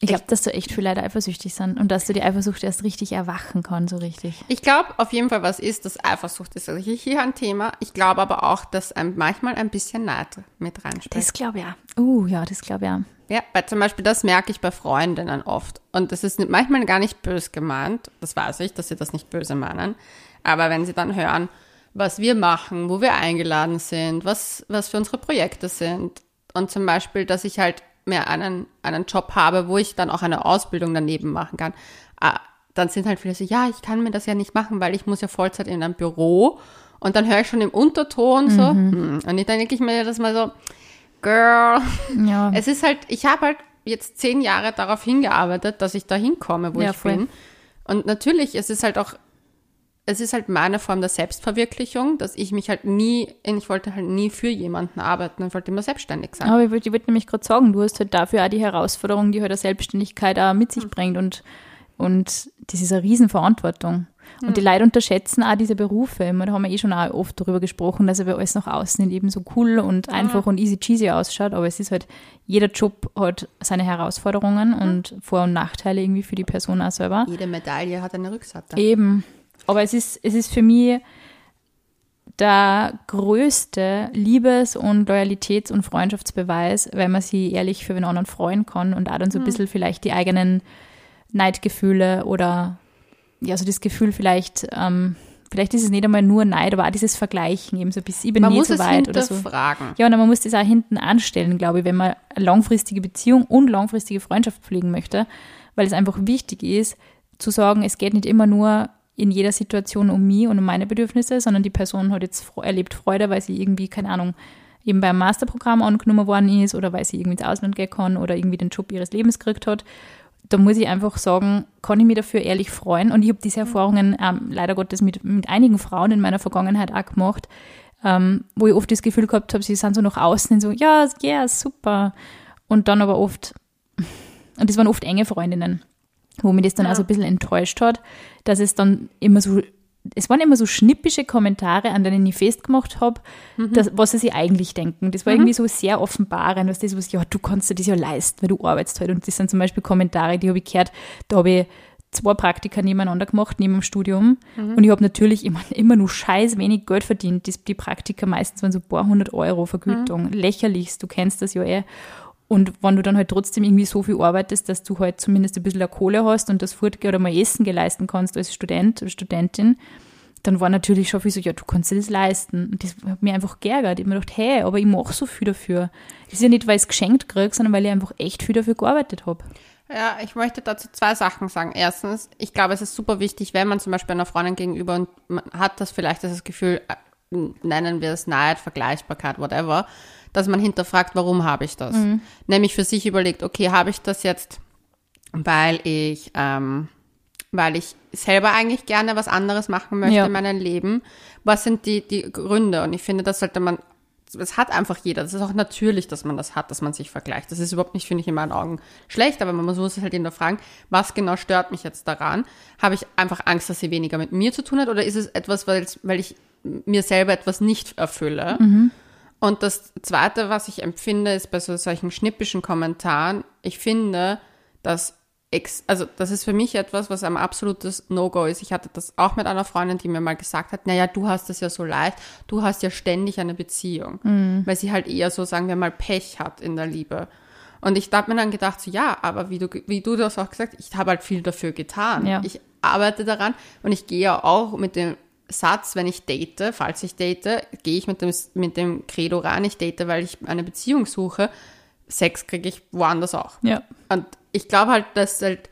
Ich glaube, dass da echt viele Leute eifersüchtig sind und dass du die Eifersucht erst richtig erwachen kann, so richtig. ich glaube auf jeden Fall, was ist, dass Eifersucht ist also hier ein Thema. Ich glaube aber auch, dass einem manchmal ein bisschen Neid mit reinspielt. Das glaube ich auch. Uh, ja, das glaube ich auch. Ja, weil zum Beispiel das merke ich bei Freundinnen oft. Und das ist manchmal gar nicht böse gemeint. Das weiß ich, dass sie das nicht böse meinen. Aber wenn sie dann hören, was wir machen, wo wir eingeladen sind, was, was für unsere Projekte sind. Und zum Beispiel, dass ich halt mehr einen, einen Job habe, wo ich dann auch eine Ausbildung daneben machen kann. Ah, Dann sind halt viele so, ja, ich kann mir das ja nicht machen, weil ich muss ja Vollzeit in einem Büro. Und dann höre ich schon im Unterton so. Hm. Und ich, dann denke ich mir das mal so, Girl, Ja, es ist halt, ich habe halt jetzt zehn Jahre darauf hingearbeitet, dass ich da hinkomme, wo Ja, ich voll. bin. Und natürlich, es ist halt auch, es ist halt meine Form der Selbstverwirklichung, dass ich mich halt nie, ich wollte halt nie für jemanden arbeiten, ich wollte immer selbstständig sein. Aber ich würde würd nämlich gerade sagen, du hast halt dafür auch die Herausforderung, die halt eine Selbstständigkeit auch mit sich bringt und, und das ist eine Riesenverantwortung. Und die Leute unterschätzen auch diese Berufe. Meine, Da haben wir eh schon auch oft darüber gesprochen, dass aber alles nach außen nicht eben so cool und einfach und easy cheesy ausschaut. Aber es ist halt, jeder Job hat seine Herausforderungen und Vor- und Nachteile irgendwie für die Person auch selber. Jede Medaille hat eine Rückseite. Eben. Aber es ist, es ist für mich der größte Liebes- und Loyalitäts- und Freundschaftsbeweis, wenn man sich ehrlich für den anderen freuen kann und auch dann so ein bisschen vielleicht die eigenen Neidgefühle oder ja, so das Gefühl vielleicht, ähm, vielleicht ist es nicht einmal nur Neid, aber auch dieses Vergleichen, eben so ein bisschen, ich bin Man nie so weit oder so. Ja, und man muss das auch hinten anstellen, glaube ich, wenn man eine langfristige Beziehung und langfristige Freundschaft pflegen möchte, weil es einfach wichtig ist, zu sagen, es geht nicht immer nur in jeder Situation um mich und um meine Bedürfnisse, sondern die Person hat jetzt erlebt Freude, weil sie irgendwie, keine Ahnung, eben beim Masterprogramm angenommen worden ist oder weil sie irgendwie ins Ausland gehen kann oder irgendwie den Job ihres Lebens gekriegt hat. Da muss ich einfach sagen, kann ich mich dafür ehrlich freuen. Und ich habe diese Erfahrungen ähm, leider Gottes mit, mit einigen Frauen in meiner Vergangenheit auch gemacht, ähm, wo ich oft das Gefühl gehabt habe, sie sind so nach außen so, ja, ja, super. Und dann aber oft, und das waren oft enge Freundinnen, wo mich das dann Ja. auch so ein bisschen enttäuscht hat, dass es dann immer so, es waren immer so schnippische Kommentare, an denen ich festgemacht habe, das, was sie sich eigentlich denken. Das war irgendwie so sehr offenbarend, was das was, ja, du kannst dir das ja leisten, weil du arbeitest halt. Und das sind zum Beispiel Kommentare, die habe ich gehört, da habe ich zwei Praktika nebeneinander gemacht, neben dem Studium. Und ich habe natürlich immer, immer nur scheiß wenig Geld verdient. Die, die Praktika meistens waren so ein paar hundert Euro Vergütung. Lächerlichst, du kennst das ja eh. Und wenn du dann halt trotzdem irgendwie so viel arbeitest, dass du halt zumindest ein bisschen eine Kohle hast und das Fortgehen oder mal Essen geleisten kannst als Student oder Studentin, dann war natürlich schon viel so, ja, du kannst dir das leisten. Und das hat mich einfach geärgert. Ich habe mir gedacht, hey, aber ich mache so viel dafür. Das ist ja nicht, weil ich es geschenkt kriege, sondern weil ich einfach echt viel dafür gearbeitet habe. Ja, ich möchte dazu zwei Sachen sagen. Erstens, ich glaube, es ist super wichtig, wenn man zum Beispiel einer Freundin gegenüber und man hat das vielleicht das Gefühl, äh, nennen wir es Neid, Vergleichbarkeit, whatever, dass man hinterfragt, warum habe ich das? Nämlich für sich überlegt, okay, habe ich das jetzt, weil ich, ähm, weil ich selber eigentlich gerne was anderes machen möchte Ja. in meinem Leben? Was sind die, die Gründe? Und ich finde, das sollte man das hat einfach jeder. Das ist auch natürlich, dass man das hat, dass man sich vergleicht. Das ist überhaupt nicht, finde ich, in meinen Augen schlecht, aber man muss es halt hinterfragen, was genau stört mich jetzt daran? Habe ich einfach Angst, dass sie weniger mit mir zu tun hat oder ist es etwas, weil, weil ich mir selber etwas nicht erfülle? Und das Zweite, was ich empfinde, ist bei so solchen schnippischen Kommentaren, ich finde, dass also das ist für mich etwas, was ein absolutes No-Go ist. Ich hatte das auch mit einer Freundin, die mir mal gesagt hat, naja, du hast es ja so leicht, du hast ja ständig eine Beziehung. Weil sie halt eher so, sagen wir mal, Pech hat in der Liebe. Und ich habe mir dann gedacht, so ja, aber wie du, wie du das auch gesagt hast, ich habe halt viel dafür getan. Ja. Ich arbeite daran und ich gehe ja auch mit dem Satz, wenn ich date, falls ich date, gehe ich mit dem, mit dem Credo rein, ich date, weil ich eine Beziehung suche. Sex kriege ich woanders auch. Ja. Und ich glaube halt, dass halt,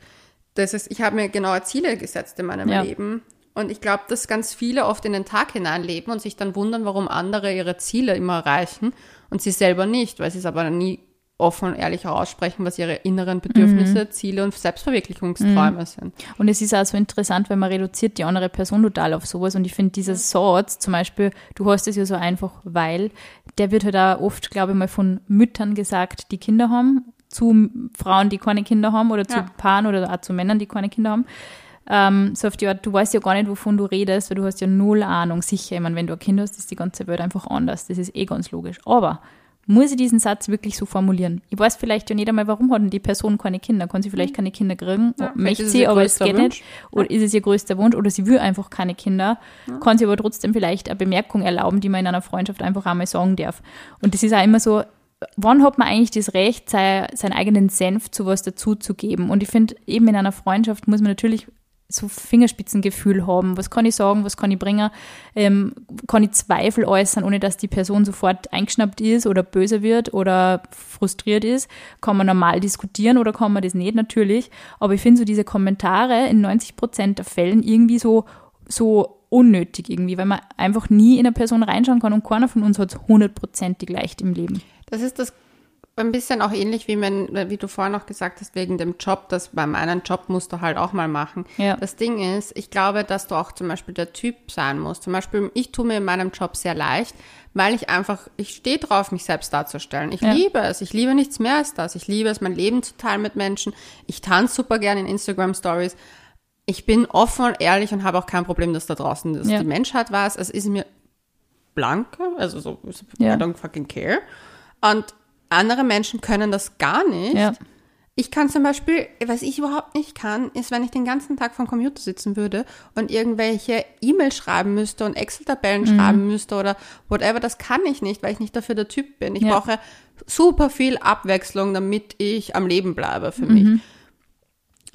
das ist, ich habe mir genaue Ziele gesetzt in meinem Ja. Leben. Und ich glaube, dass ganz viele oft in den Tag hineinleben und sich dann wundern, warum andere ihre Ziele immer erreichen und sie selber nicht, weil sie es aber nie offen und ehrlich aussprechen, was ihre inneren Bedürfnisse, Ziele und Selbstverwirklichungsträume sind. Und es ist auch so interessant, weil man reduziert die andere Person total auf sowas. Und ich finde, dieser Satz, zum Beispiel, du hast es ja so einfach, weil, der wird halt auch oft, glaube ich mal, von Müttern gesagt, die Kinder haben, zu Frauen, die keine Kinder haben, oder zu Ja. Paaren oder auch zu Männern, die keine Kinder haben. Ähm, so auf die Art, du weißt ja gar nicht, wovon du redest, weil du hast ja null Ahnung. Sicher, ich meine, wenn du ein Kind hast, ist die ganze Welt einfach anders. Das ist eh ganz logisch. Aber muss ich diesen Satz wirklich so formulieren? Ich weiß vielleicht ja nicht einmal, warum hat denn die Person keine Kinder? Kann sie vielleicht keine Kinder kriegen? Ja, Möchte sie, aber es geht Wunsch. nicht. Oder ist es ihr größter Wunsch? Oder sie will einfach keine Kinder. Kann sie aber trotzdem vielleicht eine Bemerkung erlauben, die man in einer Freundschaft einfach einmal sagen darf. Und das ist auch immer so, wann hat man eigentlich das Recht, sei, seinen eigenen Senf zu was dazuzugeben? Und ich finde, eben in einer Freundschaft muss man natürlich so Fingerspitzengefühl haben. Was kann ich sagen, was kann ich bringen? Ähm, kann ich Zweifel äußern, ohne dass die Person sofort eingeschnappt ist oder böse wird oder frustriert ist? Kann man normal diskutieren oder kann man das nicht? Natürlich. Aber ich finde so diese Kommentare in 90 Prozent der Fällen irgendwie so, so unnötig irgendwie, weil man einfach nie in eine Person reinschauen kann und keiner von uns hat es hundertprozentig leicht im Leben. Das ist das ein bisschen auch ähnlich, wie, wenn, wie du vorhin noch gesagt hast, wegen dem Job, das bei meinem Job musst du halt auch mal machen. Ja. Das Ding ist, ich glaube, dass du auch zum Beispiel der Typ sein musst. Zum Beispiel, ich tue mir in meinem Job sehr leicht, weil ich einfach, ich stehe drauf, mich selbst darzustellen. Ich Ja. liebe es. Ich liebe nichts mehr als das. Ich liebe es, mein Leben zu teilen mit Menschen. Ich tanze super gerne in Instagram Stories. Ich bin offen und ehrlich und habe auch kein Problem, dass da draußen dass Ja. die Menschheit weiß. Es ist mir blanke, also so. I don't fucking care. Und andere Menschen können das gar nicht. Ja. Ich kann zum Beispiel, was ich überhaupt nicht kann, ist, wenn ich den ganzen Tag vom Computer sitzen würde und irgendwelche E-Mails schreiben müsste und Excel-Tabellen Mhm. schreiben müsste oder whatever, das kann ich nicht, weil ich nicht dafür der Typ bin. Ich Ja. brauche super viel Abwechslung, damit ich am Leben bleibe für Mhm. mich.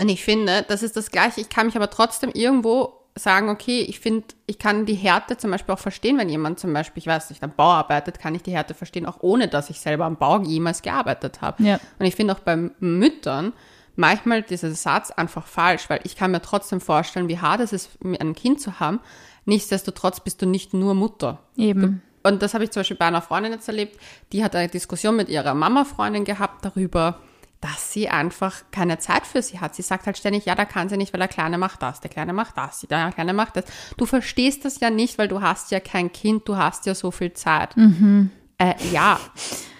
Und ich finde, das ist das Gleiche. Ich kann mich aber trotzdem irgendwo sagen, okay, ich finde, ich kann die Härte zum Beispiel auch verstehen, wenn jemand zum Beispiel, ich weiß nicht, am Bau arbeitet, kann ich die Härte verstehen, auch ohne, dass ich selber am Bau jemals gearbeitet habe. Ja. Und ich finde auch bei Müttern manchmal dieser Satz einfach falsch, weil ich kann mir trotzdem vorstellen, wie hart es ist, ein Kind zu haben. Nichtsdestotrotz bist du nicht nur Mutter. Eben. Und das habe ich zum Beispiel bei einer Freundin jetzt erlebt, die hat eine Diskussion mit ihrer Mama-Freundin gehabt darüber, dass sie einfach keine Zeit für sie hat. Sie sagt halt ständig, ja, da kann sie nicht, weil der Kleine macht das, der Kleine macht das, der Kleine macht das. Du verstehst das ja nicht, weil du hast ja kein Kind, du hast ja so viel Zeit. Äh, ja,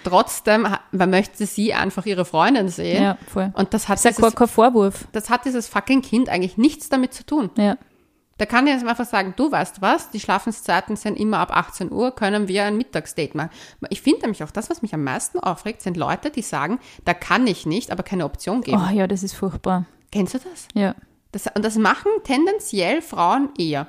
trotzdem man möchte sie einfach ihre Freundin sehen. Ja, voll. Und das hat, Das ist ja dieses, kein, kein Vorwurf. das hat dieses fucking Kind eigentlich nichts damit zu tun. Ja. Da kann ich jetzt einfach sagen, du weißt was, die Schlafenszeiten sind immer ab 18 Uhr, können wir ein Mittagsdate machen. Ich finde nämlich auch, das, was mich am meisten aufregt, sind Leute, die sagen, da kann ich nicht, aber keine Option geben. Oh ja, das ist furchtbar. Kennst du das? Ja. Das, und das machen tendenziell Frauen eher.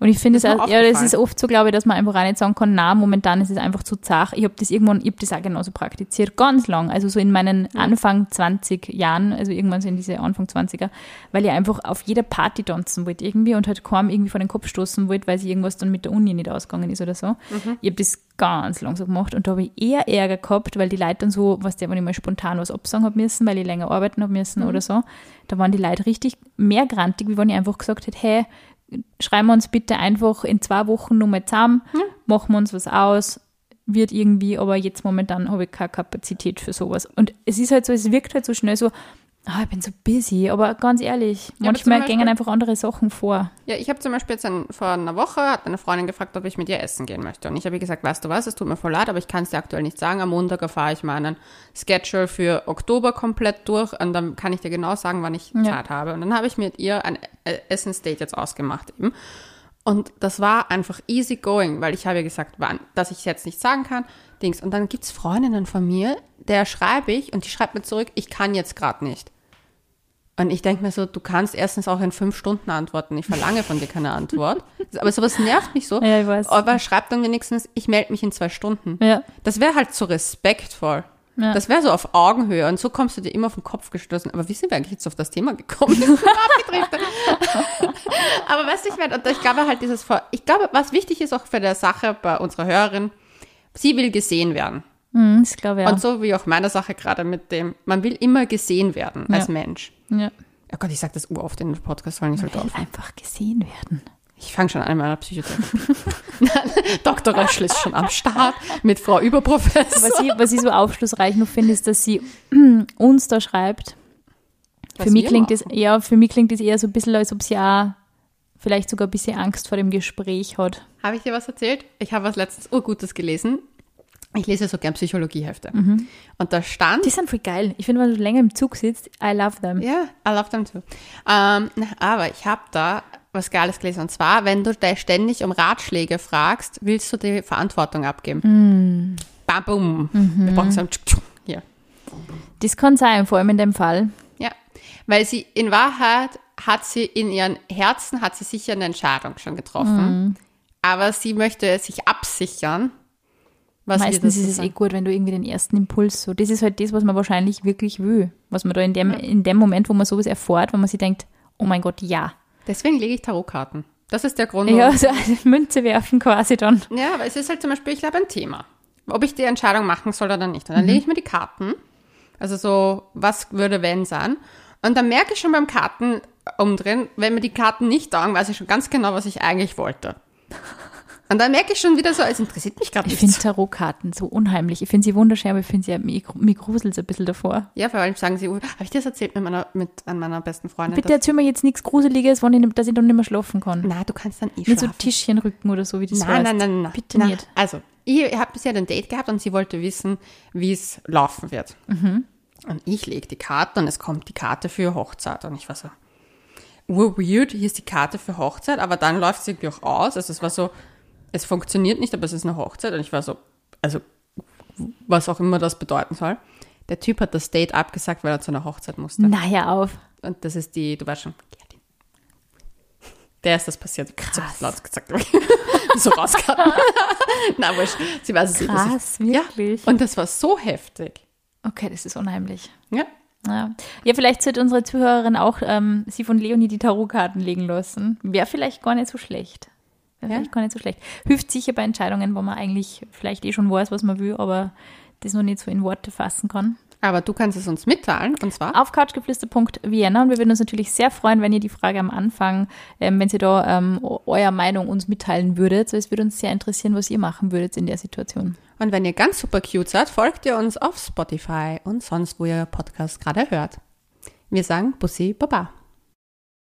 Und ich finde es auch, ja, das ist oft so, glaube ich, dass man einfach auch nicht sagen kann, na, momentan ist es einfach zu zart. Ich habe das irgendwann, ich habe das auch genauso praktiziert, ganz lang. Also so in meinen Anfang 20 Jahren, also irgendwann so in diese Anfang 20er, weil ich einfach auf jeder Party tanzen wollte irgendwie und halt kaum irgendwie vor den Kopf stoßen wollte, weil sich irgendwas dann mit der Uni nicht ausgegangen ist oder so. Mhm. Ich habe das ganz lang so gemacht und da habe ich eher Ärger gehabt, weil die Leute dann so, was der, wenn ich mal spontan was absagen habe müssen, weil ich länger arbeiten habe müssen Mhm. oder so, da waren die Leute richtig mehr grantig, wie wenn ich einfach gesagt hätte, hey, schreiben wir uns bitte einfach in zwei Wochen nochmal zusammen, machen wir uns was aus, wird irgendwie, aber jetzt momentan habe ich keine Kapazität für sowas. Und es ist halt so, es wirkt halt so schnell so, ah, ich bin so busy, aber ganz ehrlich, Ja, manchmal Beispiel- gehen einfach andere Sachen vor. Ja, ich habe zum Beispiel jetzt ein, vor einer Woche hat eine Freundin gefragt, ob ich mit ihr essen gehen möchte. Und ich habe ihr gesagt, weißt du was, es tut mir voll leid, aber ich kann es dir aktuell nicht sagen. Am Montag erfahre ich meinen Schedule für Oktober komplett durch und dann kann ich dir genau sagen, wann ich Ja. Zeit habe. Und dann habe ich mit ihr ein äh, Essensdate jetzt ausgemacht eben. Und das war einfach easy going, weil ich habe ihr gesagt, wann, dass ich es jetzt nicht sagen kann. Dings. Und dann gibt's Freundinnen von mir, der schreibe ich und die schreibt mir zurück, ich kann jetzt gerade nicht. Und ich denke mir so, du kannst erstens auch in fünf Stunden antworten. Ich verlange von dir keine Antwort. Aber sowas nervt mich so. Ja, ich weiß. Aber schreib dann wenigstens, ich melde mich in zwei Stunden. Ja. Das wäre halt so respektvoll. Ja. Das wäre so auf Augenhöhe und so kommst du dir immer auf den Kopf gestoßen. Aber wie sind wir eigentlich jetzt auf das Thema gekommen? Aber weißt du, ich meine, und ich glaube halt dieses, Vor- ich glaube, was wichtig ist auch für der Sache bei unserer Hörerin, sie will gesehen werden. Mhm, das glaube ich auch. Und so wie auch meine Sache gerade mit dem, man will immer gesehen werden als Ja. Mensch. ja. Oh Gott, ich sage das uroft in den Podcast, soll nicht so Will drauf. einfach gesehen werden. Ich fange schon an in meiner Psychotherapie. Dr. Röschl ist schon am Start mit Frau Überprofessor. Was ich, was ich so aufschlussreich noch finde, ist, dass sie uns da schreibt. Was für mich klingt machen. es ja, für mich klingt es eher so ein bisschen, als ob sie auch vielleicht sogar ein bisschen Angst vor dem Gespräch hat. Habe ich dir was erzählt? Ich habe was letztens Urgutes gelesen. Ich lese so gern Psychologiehefte. Und da stand, Die sind voll geil. Ich finde, wenn du länger im Zug sitzt, I love them. ja, I love them too. Ähm, aber ich habe da was Geiles gelesen. Und zwar, wenn du da ständig um Ratschläge fragst, willst du die Verantwortung abgeben. Bam, boom. Wir brauchen so. Hier. Das kann sein, vor allem in dem Fall. Ja, weil sie in Wahrheit hat sie in ihren Herzen hat sie sicher eine Entscheidung schon getroffen, aber sie möchte sich absichern. Was Meistens ist es eh gut, wenn du irgendwie den ersten Impuls so. Das ist halt das, was man wahrscheinlich wirklich will. Was man da in dem, in dem Moment, wo man sowas erfährt, wo man sich denkt, oh mein Gott, ja. Deswegen lege ich Tarotkarten. Das ist der Grund. Ja, warum- so eine Münze werfen quasi dann. ja, aber es ist halt zum Beispiel, ich glaube, ein Thema. Ob ich die Entscheidung machen soll oder nicht. Und dann Mhm. lege ich mir die Karten. Also so, was würde wenn sein? Und dann merke ich schon beim Karten umdrehen, wenn mir die Karten nicht taugen, weiß ich schon ganz genau, was ich eigentlich wollte. Und dann merke ich schon wieder so, es interessiert mich gerade Ich nicht. finde Tarotkarten so unheimlich. Ich finde sie wunderschön, aber ich finde sie, mir, mir gruselt ein bisschen davor. Ja, vor allem sagen sie, habe ich dir das erzählt mit meiner, mit an meiner besten Freundin? Bitte erzähl mir jetzt nichts Gruseliges, ich, dass ich dann nicht mehr schlafen kann. na, du kannst dann eh so schlafen. Tischchenrücken oder so, wie das Nein, heißt. nein, nein, nein. Bitte nein. nicht. Also, ich habe bisher ein Date gehabt und sie wollte wissen, wie es laufen wird. Mhm. Und ich lege die Karte und es kommt die Karte für Hochzeit. Und ich war so, weird, hier ist die Karte für Hochzeit, aber dann läuft sie irgendwie auch aus. Also es war so, es funktioniert nicht, aber es ist eine Hochzeit. Und ich war so, also was auch immer das bedeuten soll. Der Typ hat das Date abgesagt, weil er zu einer Hochzeit musste. Naja, auf. Und das ist die, du weißt schon, Gerdi. Der ist das passiert. Krass. Laut gesagt. so rausgehauen. Na, wurscht. Sie weiß es nicht. dass Krass, ich- wirklich? Ja. Und das war so heftig. Okay, das ist unheimlich. Ja. Ja, ja vielleicht sollte unsere Zuhörerin auch ähm, sie von Leonie die Tarotkarten legen lassen. Wäre vielleicht gar nicht so schlecht. Wäre Ja. vielleicht gar nicht so schlecht. Hilft sicher bei Entscheidungen, wo man eigentlich vielleicht eh schon weiß, was man will, aber das noch nicht so in Worte fassen kann. Aber du kannst es uns mitteilen. Und zwar, Auf couchgeflüster.vienna und wir würden uns natürlich sehr freuen, wenn ihr die Frage am Anfang, ähm, wenn ihr da ähm, euer Meinung uns mitteilen würdet. So, es würde uns sehr interessieren, was ihr machen würdet in der Situation. und wenn ihr ganz super cute seid, folgt ihr uns auf Spotify und sonst, wo ihr Podcast gerade hört. Wir sagen Bussi Baba.